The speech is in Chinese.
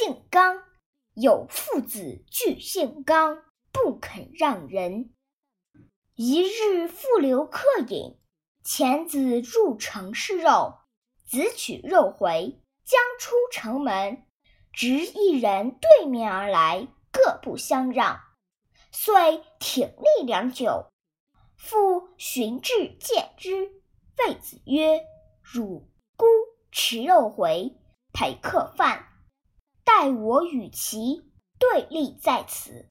姓刚，有父子俱姓刚，不肯让人。一日复留客饮，遣子入城试肉，子取肉回，将出城门，执一人对面而来，各不相让，遂挺立良久。复寻至见之，谓子曰：“汝孤持肉回，陪客饭。”爱我与其对立在此。